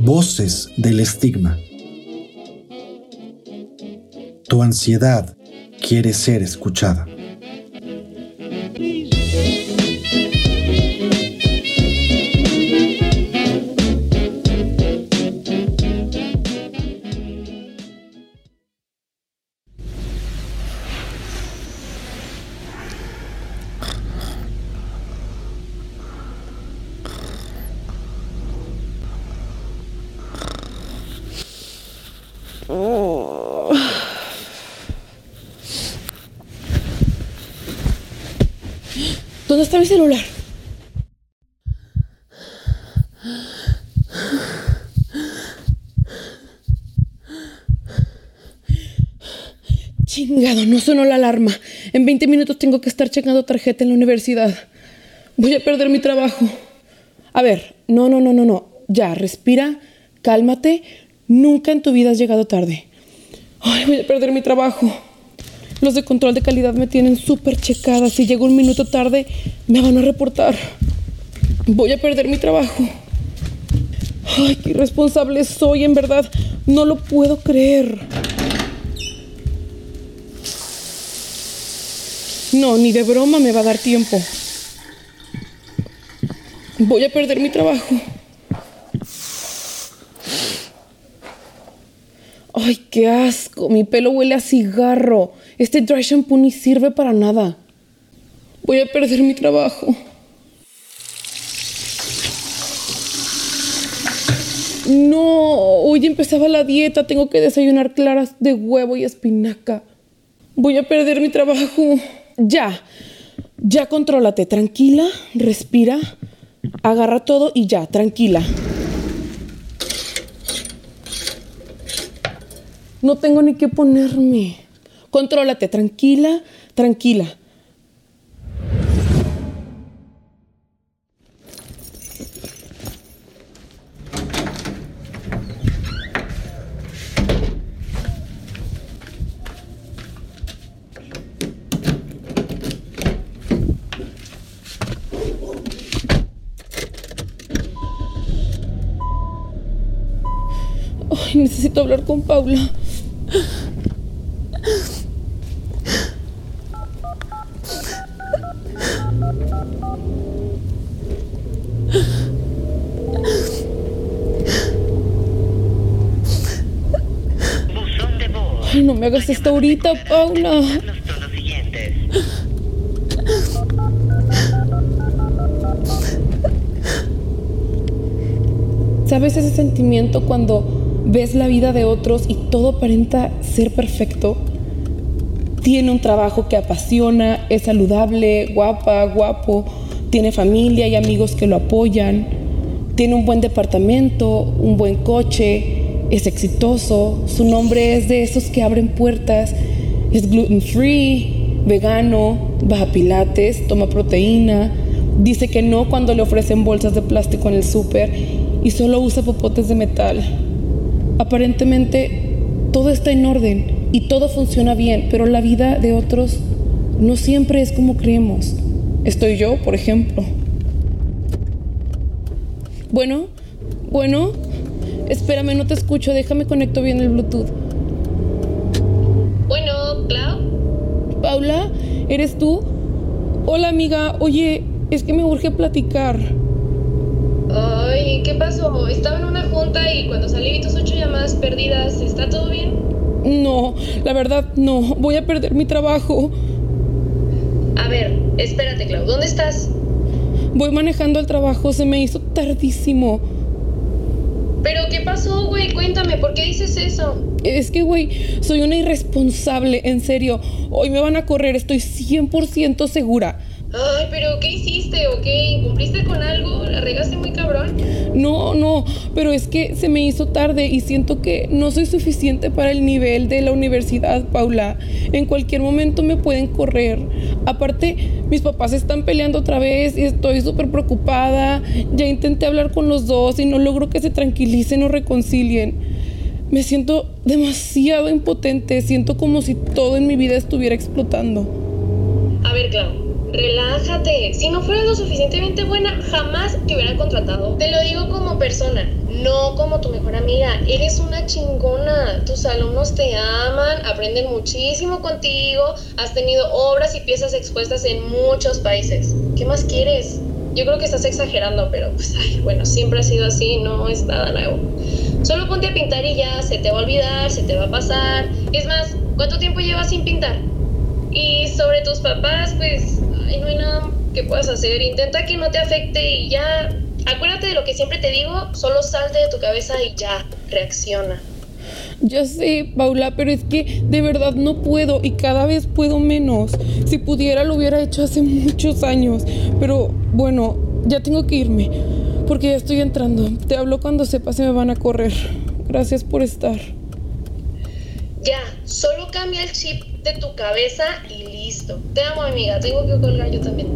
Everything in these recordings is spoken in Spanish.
Voces del estigma. Tu ansiedad quiere ser escuchada. ¿Dónde está mi celular? Chingado, no sonó la alarma. En 20 minutos tengo que estar checando tarjeta en la universidad. Voy a perder mi trabajo. A ver, no, no, no, no, no. Ya, respira, cálmate. Nunca en tu vida has llegado tarde. Ay, voy a perder mi trabajo. Los de control de calidad me tienen súper checada. Si llego un minuto tarde, me van a reportar. Voy a perder mi trabajo. Ay, qué irresponsable soy, en verdad. No lo puedo creer. No, ni de broma me va a dar tiempo. Voy a perder mi trabajo. Ay, qué asco. Mi pelo huele a cigarro. Este dry shampoo ni sirve para nada. Voy a perder mi trabajo. No, hoy empezaba la dieta. Tengo que desayunar claras de huevo y espinaca. Voy a perder mi trabajo. Ya, ya contrólate. Tranquila, respira, agarra todo y ya, tranquila. No tengo ni qué ponerme. Contrólate, tranquila, tranquila. Necesito hablar con Paula. No me hagas esto ahorita, Paula. ¿Sabes ese sentimiento cuando ves la vida de otros y todo aparenta ser perfecto? Tiene un trabajo que apasiona, es saludable, guapa, guapo, tiene familia y amigos que lo apoyan, tiene un buen departamento, un buen coche, es exitoso, su nombre es de esos que abren puertas, es gluten free, vegano, baja pilates, toma proteína, dice que no cuando le ofrecen bolsas de plástico en el súper y solo usa popotes de metal. Aparentemente todo está en orden y todo funciona bien, pero la vida de otros no siempre es como creemos. Estoy yo, por ejemplo. Bueno, bueno, espérame, no te escucho, déjame conecto bien el Bluetooth. Bueno, Clau. Paula, ¿eres tú? Hola amiga, oye, es que me urge platicar. Ay, ¿qué pasó? Estaba en una junta y cuando salí vi tus ocho llamadas perdidas. ¿Está todo bien? No, la verdad no, voy a perder mi trabajo. A ver, espérate, Clau. ¿Dónde estás? Voy manejando al trabajo, se me hizo tardísimo. ¿Pero qué pasó, güey? Cuéntame, ¿por qué dices eso? Es que, güey, soy una irresponsable, en serio. Hoy me van a correr, estoy 100% segura. Ay, pero ¿qué hiciste o qué? ¿Incumpliste con algo? ¿La regaste muy cabrón? No, no, pero es que se me hizo tarde y siento que no soy suficiente para el nivel de la universidad, Paula. En cualquier momento me pueden correr. Aparte, mis papás están peleando otra vez y estoy súper preocupada. Ya intenté hablar con los dos y no logro que se tranquilicen o reconcilien. Me siento demasiado impotente, siento como si todo en mi vida estuviera explotando. A ver, Clau. Relájate. Si no fueras lo suficientemente buena, jamás te hubieran contratado. Te lo digo como persona no como tu mejor amiga. Eres una chingona. Tus alumnos te aman, aprenden muchísimo contigo, has tenido obras y piezas expuestas en muchos países. ¿Qué más quieres? Yo creo que estás exagerando, pero pues, ay, bueno, siempre ha sido así, no es nada nuevo. Solo ponte a pintar y ya, se te va a olvidar, se te va a pasar. Es más, ¿cuánto tiempo llevas sin pintar? Y sobre tus papás, pues, ay, no hay nada que puedas hacer. Intenta que no te afecte y ya. Acuérdate de lo que siempre te digo, solo salte de tu cabeza y ya, reacciona. Ya sé, Paula, pero es que de verdad no puedo y cada vez puedo menos. Si pudiera lo hubiera hecho hace muchos años. Pero bueno, ya tengo que irme porque ya estoy entrando. Te hablo cuando sepa si me van a correr. Gracias por estar. Ya, solo cambia el chip de tu cabeza y listo. Te amo, amiga. Tengo que colgar yo también.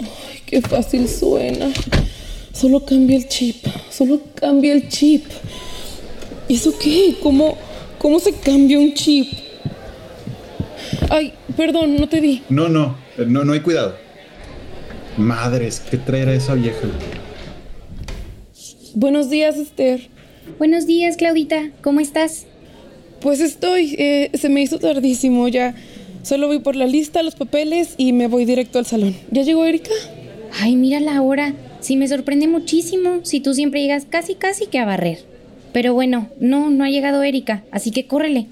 Ay, qué fácil suena. Solo cambia el chip. Solo cambia el chip. ¿Y eso qué? ¿Cómo, cómo se cambia un chip? Ay, perdón, no te vi. No, no, no, no hay cuidado. Madres, ¿qué traerá esa vieja? Buenos días, Esther. Buenos días, Claudita. ¿Cómo estás? Pues estoy, eh, se me hizo tardísimo ya. Solo voy por la lista, los papeles y me voy directo al salón. ¿Ya llegó Erika? Ay, mira la hora. Sí, me sorprende muchísimo si tú siempre llegas casi, casi que a barrer. Pero bueno, no, no ha llegado Erika, así que córrele.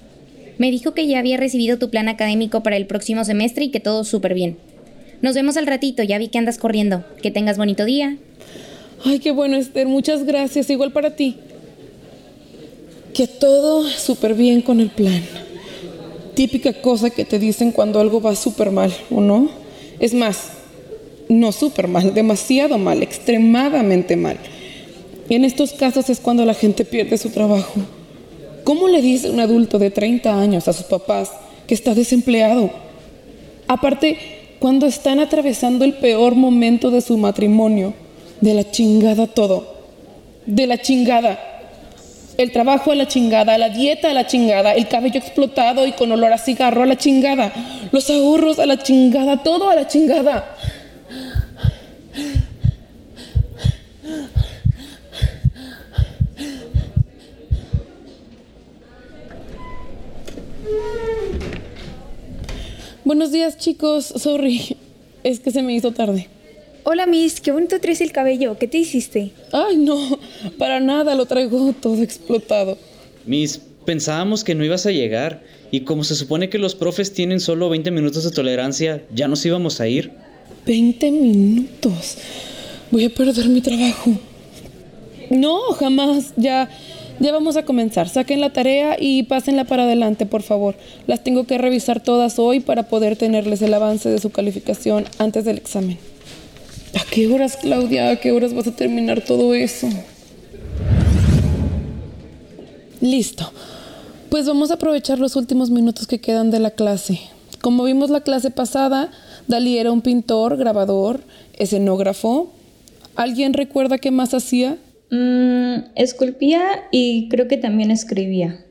Me dijo que ya había recibido tu plan académico para el próximo semestre y que todo súper bien. Nos vemos al ratito, ya vi que andas corriendo. Que tengas bonito día. Ay, qué bueno, Esther. Muchas gracias. Igual para ti. Que todo súper bien con el plan. Típica cosa que te dicen cuando algo va súper mal, ¿o no? Es más, no súper mal, demasiado mal, extremadamente mal. En estos casos es cuando la gente pierde su trabajo. ¿Cómo le dice un adulto de 30 años a sus papás que está desempleado? Aparte, cuando están atravesando el peor momento de su matrimonio, de la chingada todo, de la chingada. El trabajo a la chingada, la dieta a la chingada, el cabello explotado y con olor a cigarro a la chingada, los ahorros a la chingada, todo a la chingada. Buenos días chicos, sorry, es que se me hizo tarde. Hola Miss, qué bonito traes el cabello, ¿qué te hiciste? Ay no, para nada, lo traigo todo explotado. Miss, pensábamos que no ibas a llegar y como se supone que los profes tienen solo 20 minutos de tolerancia, ya nos íbamos a ir. 20 minutos. Voy a perder mi trabajo. No, jamás. Ya, ya vamos a comenzar. Saquen la tarea y pásenla para adelante, por favor. Las tengo que revisar todas hoy para poder tenerles el avance de su calificación antes del examen. ¿A qué horas, Claudia? ¿A qué horas vas a terminar todo eso? Listo. Pues vamos a aprovechar los últimos minutos que quedan de la clase. Como vimos la clase pasada, Dalí era un pintor, grabador, escenógrafo. ¿Alguien recuerda qué más hacía? Mm, esculpía y creo que también escribía.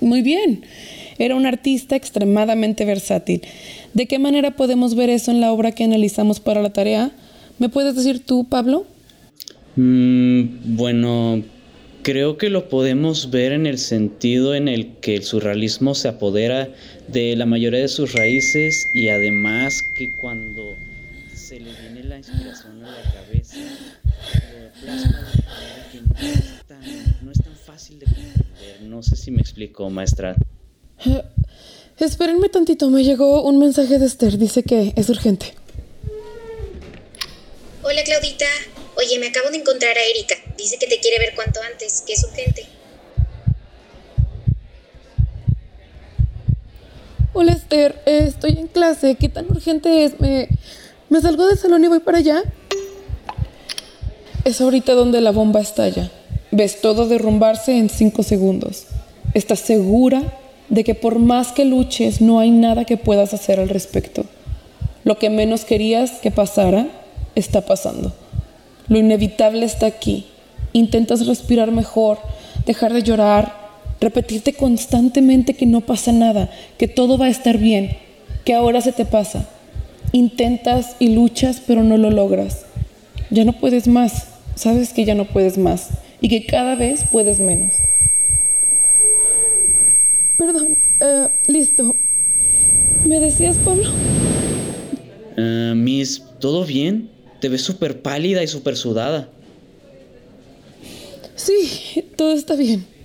Muy bien. Era un artista extremadamente versátil. ¿De qué manera podemos ver eso en la obra que analizamos para la tarea? ¿Me puedes decir tú, Pablo? Mm, bueno, creo que lo podemos ver en el sentido en el que el surrealismo se apodera de la mayoría de sus raíces y además que cuando se le viene la inspiración a la cabeza, que es tan, no es tan fácil de comprender. No sé si me explico, maestra. Eh, espérenme tantito, me llegó un mensaje de Esther, dice que es urgente. Hola Claudita, oye, me acabo de encontrar a Erika. Dice que te quiere ver cuanto antes, que es urgente. Hola Esther, eh, estoy en clase, ¿qué tan urgente es? ¿Me, ¿Me salgo del salón y voy para allá? Es ahorita donde la bomba estalla. Ves todo derrumbarse en cinco segundos. ¿Estás segura de que por más que luches no hay nada que puedas hacer al respecto? Lo que menos querías que pasara está pasando. Lo inevitable está aquí. Intentas respirar mejor, dejar de llorar, repetirte constantemente que no pasa nada, que todo va a estar bien. que ahora se te pasa. Intentas y luchas, pero no lo logras. Ya no puedes más. Sabes que ya no puedes más y que cada vez puedes menos. Perdón, eh, listo. ¿Me decías, Pablo? Ah, Miss, ¿todo bien? Te ves súper pálida y súper sudada. Sí, todo está bien.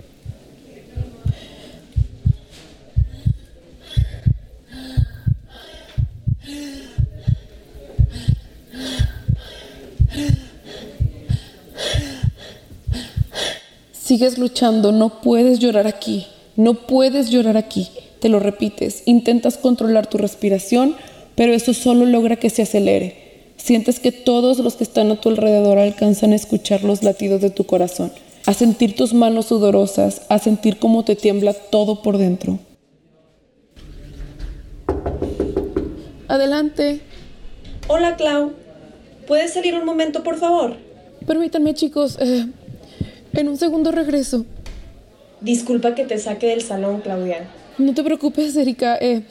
Sigues luchando, no puedes llorar aquí, no puedes llorar aquí. Te lo repites, intentas controlar tu respiración, pero eso solo logra que se acelere. Sientes que todos los que están a tu alrededor alcanzan a escuchar los latidos de tu corazón, a sentir tus manos sudorosas, a sentir cómo te tiembla todo por dentro. Adelante. Hola, Clau. ¿Puedes salir un momento, por favor? Permítanme, chicos. eh, en un segundo regreso. Disculpa que te saque del salón, Claudia. No te preocupes, Erika. eh,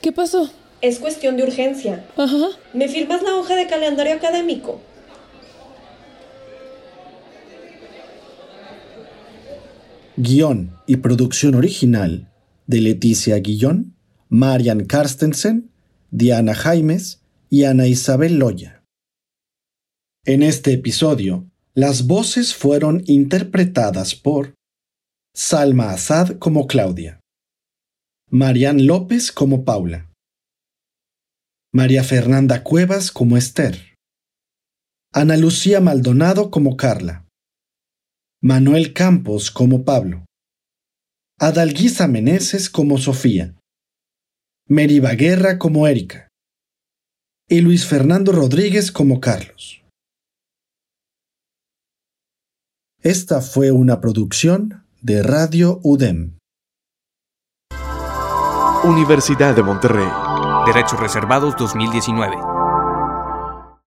¿Qué pasó? Es cuestión de urgencia. Ajá. ¿Me firmas la hoja de calendario académico? Guión y producción original de Leticia Guillón, Marian Carstensen, Diana Jaimes y Ana Isabel Loya. En este episodio, las voces fueron interpretadas por Salma Azad como Claudia, Marian López como Paula, María Fernanda Cuevas como Esther, Ana Lucía Maldonado como Carla, Manuel Campos como Pablo, Adalguisa Meneses como Sofía, Meriba Guerra como Erika y Luis Fernando Rodríguez como Carlos. Esta fue una producción de Radio UDEM. Universidad de Monterrey. Derechos Reservados 2019.